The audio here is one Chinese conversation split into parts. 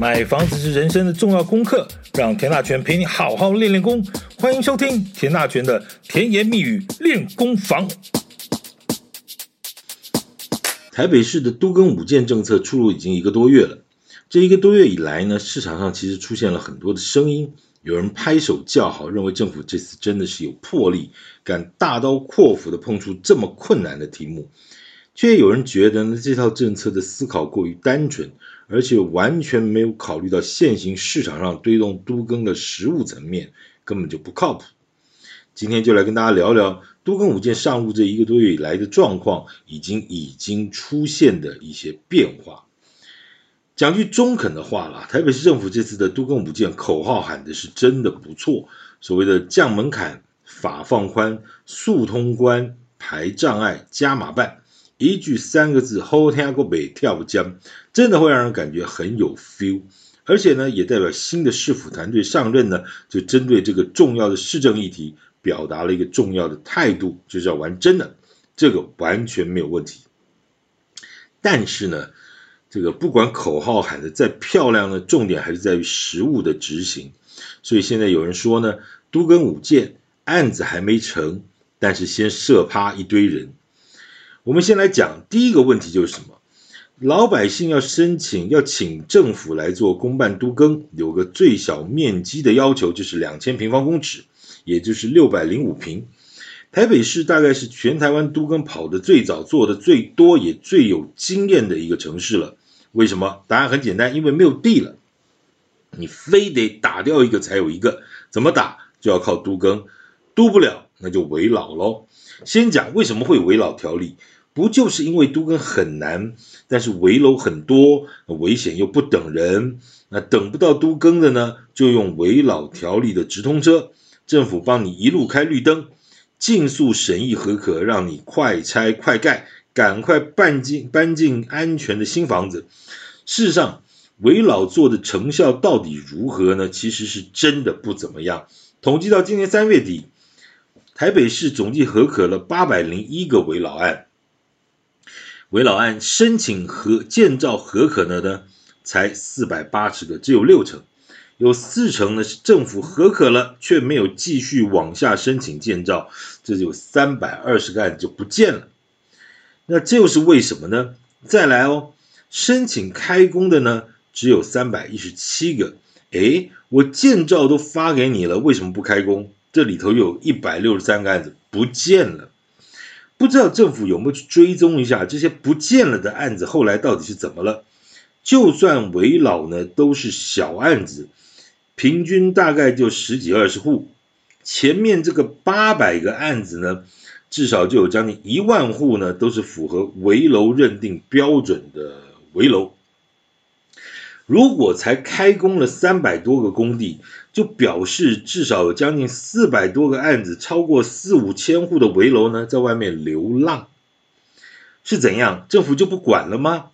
买房子是人生的重要功课，让田大权陪你好好练练功。欢迎收听田大权的甜言蜜语练功房。台北市的都更五建政策出炉已经一个多月了，这一个多月以来呢，市场上其实出现了很多的声音，有人拍手叫好，认为政府这次真的是有魄力，敢大刀阔斧的碰出这么困难的题目。却有人觉得呢，这套政策的思考过于单纯，而且完全没有考虑到现行市场上推动都更的实务层面，根本就不靠谱。今天就来跟大家聊聊都更五建上路这一个多月以来的状况，已经已经出现的一些变化。讲句中肯的话啦，台北市政府这次的都更五建口号喊的是真的不错，所谓的降门槛、法放宽、速通关、排障碍、加码办。一句三个字，后天个北跳江，真的会让人感觉很有 feel，而且呢，也代表新的市府团队上任呢，就针对这个重要的市政议题，表达了一个重要的态度，就是要玩真的，这个完全没有问题。但是呢，这个不管口号喊得再漂亮呢，重点还是在于实务的执行。所以现在有人说呢，都跟五建案子还没成，但是先射趴一堆人。我们先来讲第一个问题，就是什么？老百姓要申请，要请政府来做公办都更，有个最小面积的要求，就是两千平方公尺，也就是六百零五平。台北市大概是全台湾都更跑得最早、做得最多、也最有经验的一个城市了。为什么？答案很简单，因为没有地了，你非得打掉一个才有一个，怎么打？就要靠都更，都不了，那就危老喽。先讲为什么会有危老条例。不就是因为都更很难，但是围楼很多，危险又不等人，那等不到都更的呢，就用围老条例的直通车，政府帮你一路开绿灯，尽速审议核可，让你快拆快盖，赶快搬进搬进安全的新房子。事实上，危老做的成效到底如何呢？其实是真的不怎么样。统计到今年三月底，台北市总计核可了八百零一个危老案。危老案申请和建造核可的呢，才四百八十个，只有六成，有四成呢是政府核可了，却没有继续往下申请建造，这就三百二十个案子就不见了。那这又是为什么呢？再来哦，申请开工的呢，只有三百一十七个，诶，我建造都发给你了，为什么不开工？这里头有一百六十三个案子不见了。不知道政府有没有去追踪一下这些不见了的案子，后来到底是怎么了？就算围老呢，都是小案子，平均大概就十几二十户。前面这个八百个案子呢，至少就有将近一万户呢，都是符合围楼认定标准的围楼。如果才开工了三百多个工地，就表示至少有将近四百多个案子，超过四五千户的围楼呢，在外面流浪，是怎样？政府就不管了吗？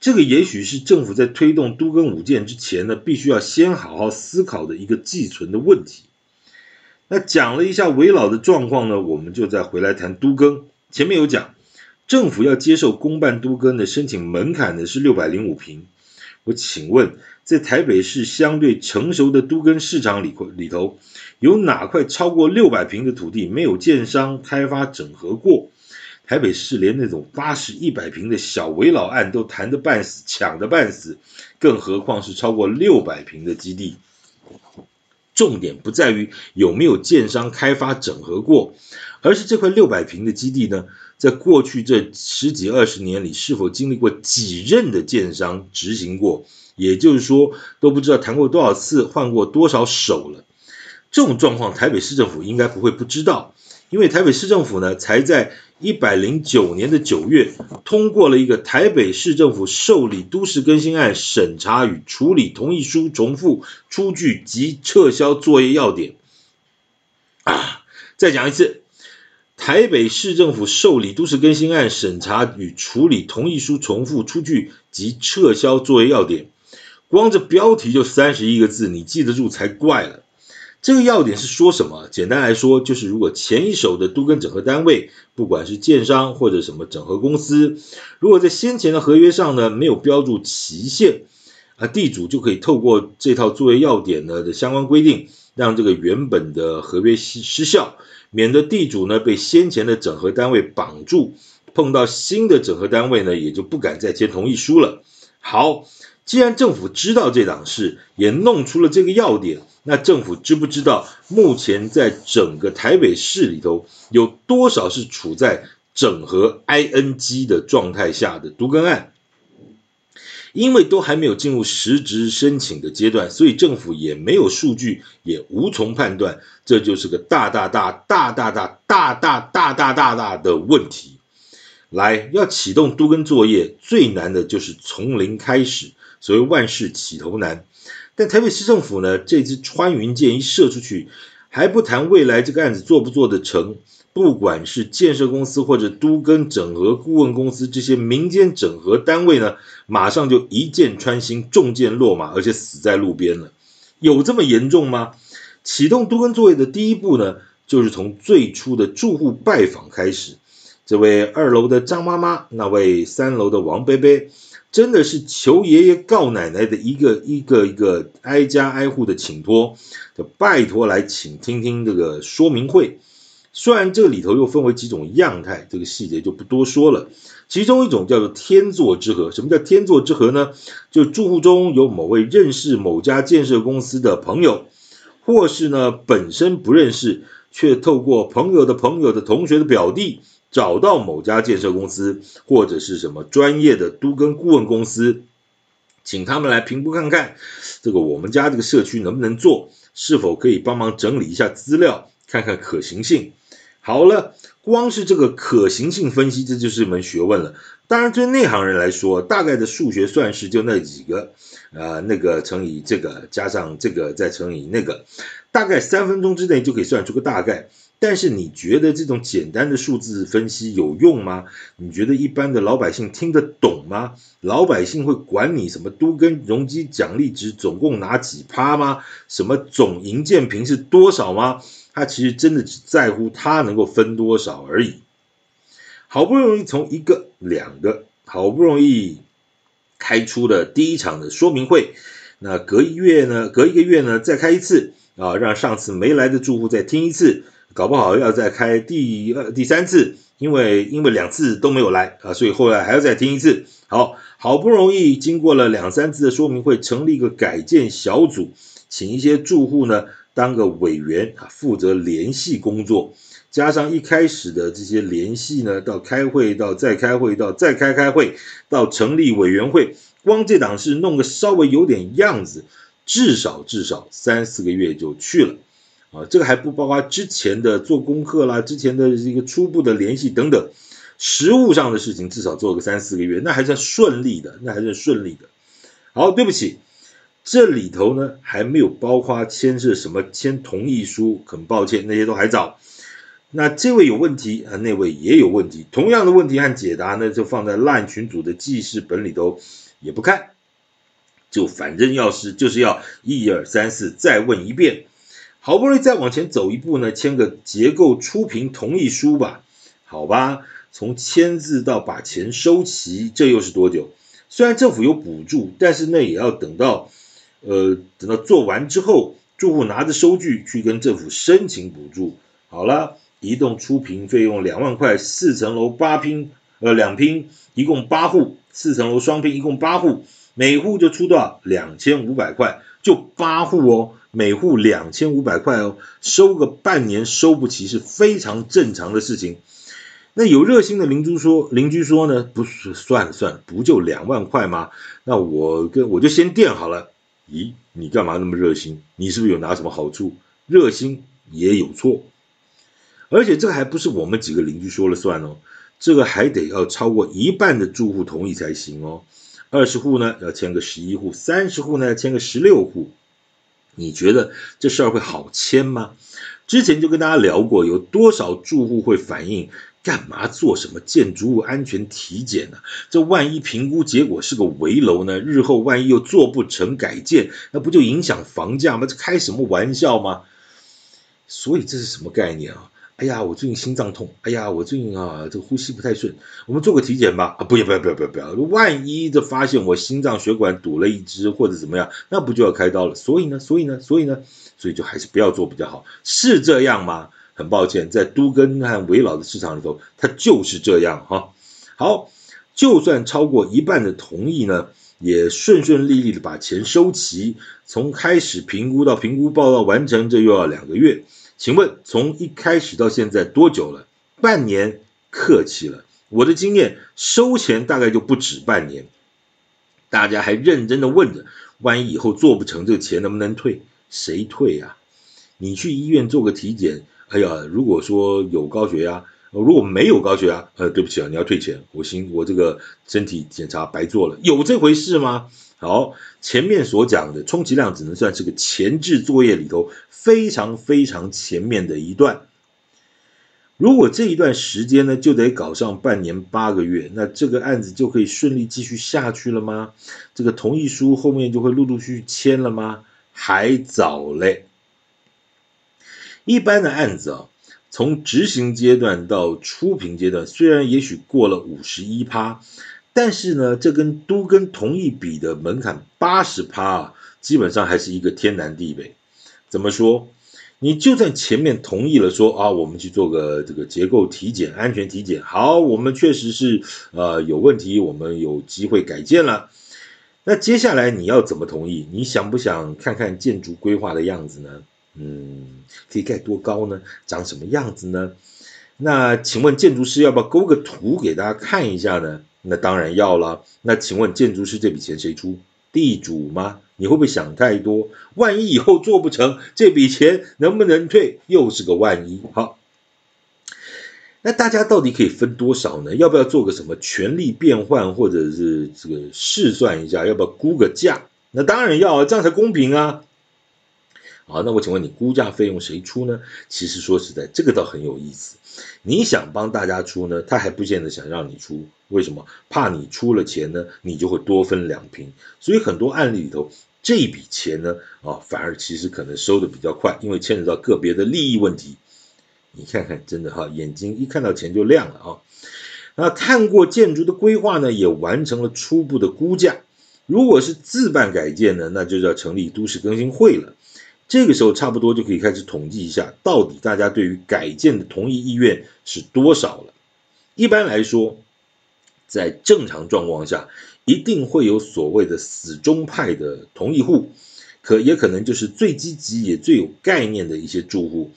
这个也许是政府在推动都更五建之前呢，必须要先好好思考的一个寄存的问题。那讲了一下危老的状况呢，我们就再回来谈都更。前面有讲，政府要接受公办都更的申请门槛呢是六百零五平。我请问，在台北市相对成熟的都跟市场里里头，有哪块超过六百平的土地没有建商开发整合过？台北市连那种八十、一百平的小围老案都谈得半死、抢得半死，更何况是超过六百平的基地？重点不在于有没有建商开发整合过，而是这块六百平的基地呢，在过去这十几二十年里，是否经历过几任的建商执行过？也就是说，都不知道谈过多少次，换过多少手了。这种状况，台北市政府应该不会不知道，因为台北市政府呢，才在一百零九年的九月通过了一个台北市政府受理都市更新案审查与处理同意书重复出具及撤销作业要点。啊，再讲一次。台北市政府受理都市更新案审查与处理同意书重复出具及撤销作业要点，光这标题就三十一个字，你记得住才怪了。这个要点是说什么？简单来说，就是如果前一手的都跟整合单位，不管是建商或者什么整合公司，如果在先前的合约上呢没有标注期限，啊，地主就可以透过这套作业要点呢的相关规定，让这个原本的合约失失效，免得地主呢被先前的整合单位绑住，碰到新的整合单位呢也就不敢再签同意书了。好，既然政府知道这档事，也弄出了这个要点，那政府知不知道目前在整个台北市里头有多少是处在整合 ING 的状态下的独根案？因为都还没有进入实质申请的阶段，所以政府也没有数据，也无从判断，这就是个大大大大大大大大大大大大的问题。来，要启动都更作业，最难的就是从零开始，所谓万事起头难。但台北市政府呢，这支穿云箭一射出去，还不谈未来这个案子做不做得成。不管是建设公司或者都更整合顾问公司这些民间整合单位呢，马上就一箭穿心，中箭落马，而且死在路边了。有这么严重吗？启动都更作业的第一步呢，就是从最初的住户拜访开始。这位二楼的张妈妈，那位三楼的王伯伯，真的是求爷爷告奶奶的一个一个一个挨家挨户的请托，就拜托来请听听这个说明会。虽然这里头又分为几种样态，这个细节就不多说了。其中一种叫做天作之合。什么叫天作之合呢？就住户中有某位认识某家建设公司的朋友，或是呢本身不认识，却透过朋友的朋友的同学的表弟找到某家建设公司，或者是什么专业的都跟顾问公司，请他们来评估看看，这个我们家这个社区能不能做，是否可以帮忙整理一下资料，看看可行性。好了，光是这个可行性分析，这就是一门学问了。当然，对内行人来说，大概的数学算式就那几个，呃，那个乘以这个，加上这个，再乘以那个，大概三分钟之内就可以算出个大概。但是你觉得这种简单的数字分析有用吗？你觉得一般的老百姓听得懂吗？老百姓会管你什么都跟容积奖励值总共拿几趴吗？什么总营建坪是多少吗？他其实真的只在乎他能够分多少而已。好不容易从一个两个，好不容易开出了第一场的说明会，那隔一月呢，隔一个月呢再开一次啊，让上次没来的住户再听一次。搞不好要再开第二、第三次，因为因为两次都没有来啊，所以后来还要再听一次。好，好不容易经过了两三次的说明会，成立一个改建小组，请一些住户呢当个委员啊，负责联系工作，加上一开始的这些联系呢，到开会，到再开会，到再开开会，到成立委员会，光这档事弄个稍微有点样子，至少至少三四个月就去了。啊，这个还不包括之前的做功课啦，之前的一个初步的联系等等，实物上的事情至少做个三四个月，那还算顺利的，那还算顺利的。好，对不起，这里头呢还没有包括签署什么签同意书，很抱歉，那些都还早。那这位有问题啊，那位也有问题，同样的问题和解答呢，就放在 LINE 群组的记事本里头，也不看，就反正要是就是要一二三四再问一遍。好不容易再往前走一步呢，签个结构初评同意书吧，好吧，从签字到把钱收齐，这又是多久？虽然政府有补助，但是那也要等到，呃，等到做完之后，住户拿着收据去跟政府申请补助。好了，一栋初评费用两万块，四层楼八拼，呃，两拼，一共八户，四层楼双拼，一共八户，每户就出多少？两千五百块，就八户哦。每户两千五百块哦，收个半年收不齐是非常正常的事情。那有热心的邻居说，邻居说呢，不是算了算了，不就两万块吗？那我跟我就先垫好了。咦，你干嘛那么热心？你是不是有拿什么好处？热心也有错，而且这个还不是我们几个邻居说了算哦，这个还得要超过一半的住户同意才行哦。二十户呢要签个十一户，三十户呢要签个十六户。你觉得这事儿会好签吗？之前就跟大家聊过，有多少住户会反映，干嘛做什么建筑物安全体检呢？这万一评估结果是个危楼呢？日后万一又做不成改建，那不就影响房价吗？这开什么玩笑吗？所以这是什么概念啊？哎呀，我最近心脏痛，哎呀，我最近啊这个呼吸不太顺，我们做个体检吧。啊，不要不要不要不要不要，万一这发现我心脏血管堵了一支或者怎么样，那不就要开刀了？所以呢，所以呢，所以呢，所以就还是不要做比较好，是这样吗？很抱歉，在都更和危老的市场里头，它就是这样哈。好，就算超过一半的同意呢，也顺顺利利的把钱收齐，从开始评估到评估报告完成，这又要两个月。请问从一开始到现在多久了？半年，客气了。我的经验，收钱大概就不止半年。大家还认真的问着，万一以后做不成，这个钱能不能退？谁退呀？你去医院做个体检，哎呀，如果说有高血压，如果没有高血压，呃，对不起啊，你要退钱，我心我这个身体检查白做了，有这回事吗？好，前面所讲的充其量只能算是个前置作业里头非常非常前面的一段。如果这一段时间呢，就得搞上半年八个月，那这个案子就可以顺利继续下去了吗？这个同意书后面就会陆陆续续签了吗？还早嘞。一般的案子啊，从执行阶段到初评阶段，虽然也许过了五十一趴。但是呢，这跟都跟同意比的门槛八十趴啊，基本上还是一个天南地北。怎么说？你就算前面同意了，说啊，我们去做个这个结构体检、安全体检，好，我们确实是呃有问题，我们有机会改建了。那接下来你要怎么同意？你想不想看看建筑规划的样子呢？嗯，可以盖多高呢？长什么样子呢？那请问建筑师要不要勾个图给大家看一下呢？那当然要了。那请问建筑师这笔钱谁出？地主吗？你会不会想太多？万一以后做不成，这笔钱能不能退？又是个万一。好，那大家到底可以分多少呢？要不要做个什么权利变换，或者是这个试算一下？要不要估个价？那当然要，这样才公平啊。好，那我请问你估价费用谁出呢？其实说实在，这个倒很有意思。你想帮大家出呢，他还不见得想让你出。为什么？怕你出了钱呢，你就会多分两瓶。所以很多案例里头，这笔钱呢，啊，反而其实可能收的比较快，因为牵扯到个别的利益问题。你看看，真的哈，眼睛一看到钱就亮了啊。那看过建筑的规划呢，也完成了初步的估价。如果是自办改建呢，那就要成立都市更新会了。这个时候差不多就可以开始统计一下，到底大家对于改建的同意意愿是多少了。一般来说，在正常状况下，一定会有所谓的死忠派的同意户，可也可能就是最积极也最有概念的一些住户。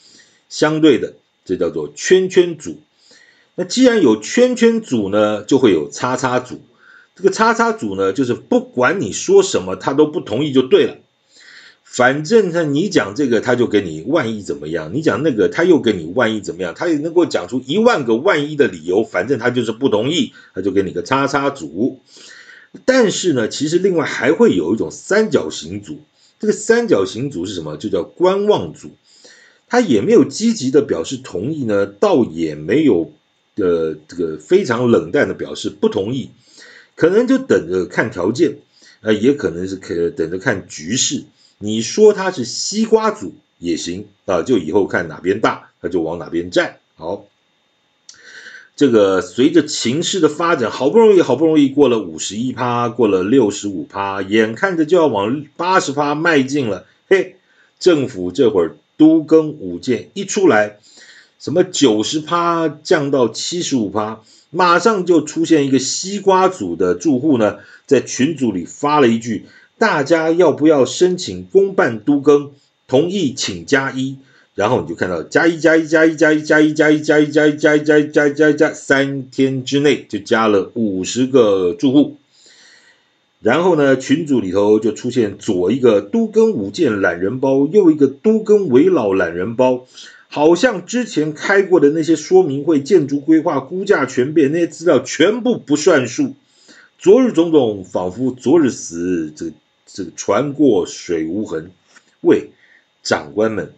相对的，这叫做圈圈组。那既然有圈圈组呢，就会有叉叉组。这个叉叉组呢，就是不管你说什么，他都不同意就对了。反正他你讲这个，他就给你万一怎么样；你讲那个，他又给你万一怎么样。他也能够讲出一万个万一的理由，反正他就是不同意，他就给你个叉叉组。但是呢，其实另外还会有一种三角形组。这个三角形组是什么？就叫观望组。他也没有积极的表示同意呢，倒也没有的这个非常冷淡的表示不同意，可能就等着看条件，呃，也可能是可等着看局势。你说他是西瓜组也行啊，就以后看哪边大，他就往哪边站。好，这个随着情势的发展，好不容易好不容易过了五十一趴，过了六十五趴，眼看着就要往八十趴迈进了。嘿，政府这会儿都更五件一出来，什么九十趴降到七十五趴，马上就出现一个西瓜组的住户呢，在群组里发了一句。大家要不要申请公办都更？同意请加一，然后你就看到加一加一加一加一加一加一加一加一加一加一加一加加，三天之内就加了五十个住户。然后呢，群组里头就出现左一个都更五件懒人包，右一个都更危老懒人包，好像之前开过的那些说明会、建筑规划、估价全变那些资料全部不算数。昨日种种，仿佛昨日死。这。这个船过水无痕，喂，长官们，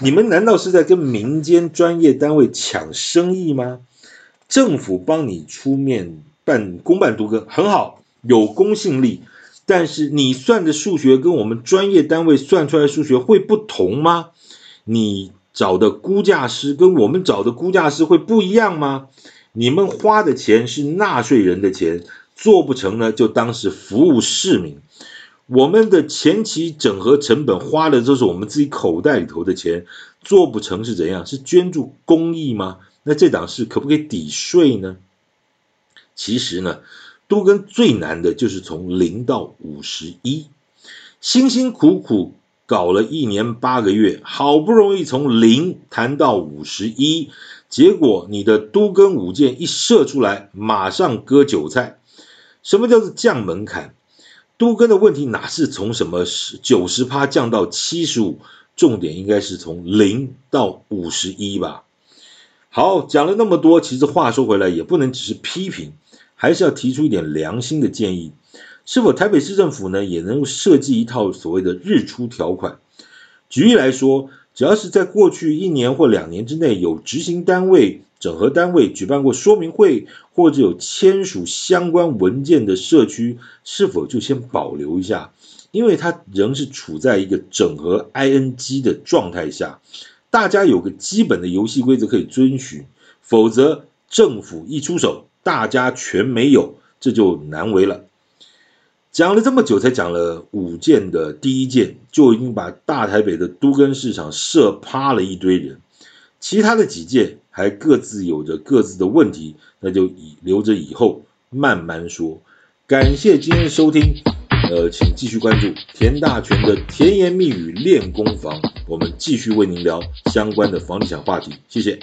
你们难道是在跟民间专业单位抢生意吗？政府帮你出面办公办都更很好，有公信力，但是你算的数学跟我们专业单位算出来的数学会不同吗？你找的估价师跟我们找的估价师会不一样吗？你们花的钱是纳税人的钱，做不成呢，就当是服务市民。我们的前期整合成本花的都是我们自己口袋里头的钱，做不成是怎样？是捐助公益吗？那这档事可不可以抵税呢？其实呢，都更最难的就是从零到五十一，辛辛苦苦搞了一年八个月，好不容易从零谈到五十一，结果你的都跟五件一射出来，马上割韭菜。什么叫做降门槛？都更的问题哪是从什么十九十趴降到七十五？重点应该是从零到五十一吧。好，讲了那么多，其实话说回来，也不能只是批评，还是要提出一点良心的建议。是否台北市政府呢，也能够设计一套所谓的日出条款？举例来说，只要是在过去一年或两年之内有执行单位、整合单位举办过说明会，或者有签署相关文件的社区，是否就先保留一下？因为它仍是处在一个整合 ING 的状态下。大家有个基本的游戏规则可以遵循，否则政府一出手，大家全没有，这就难为了。讲了这么久，才讲了五件的第一件，就已经把大台北的都跟市场射趴了一堆人。其他的几件还各自有着各自的问题，那就以留着以后慢慢说。感谢今天的收听。呃，请继续关注田大权的甜言蜜语练功房，我们继续为您聊相关的房地产话题，谢谢。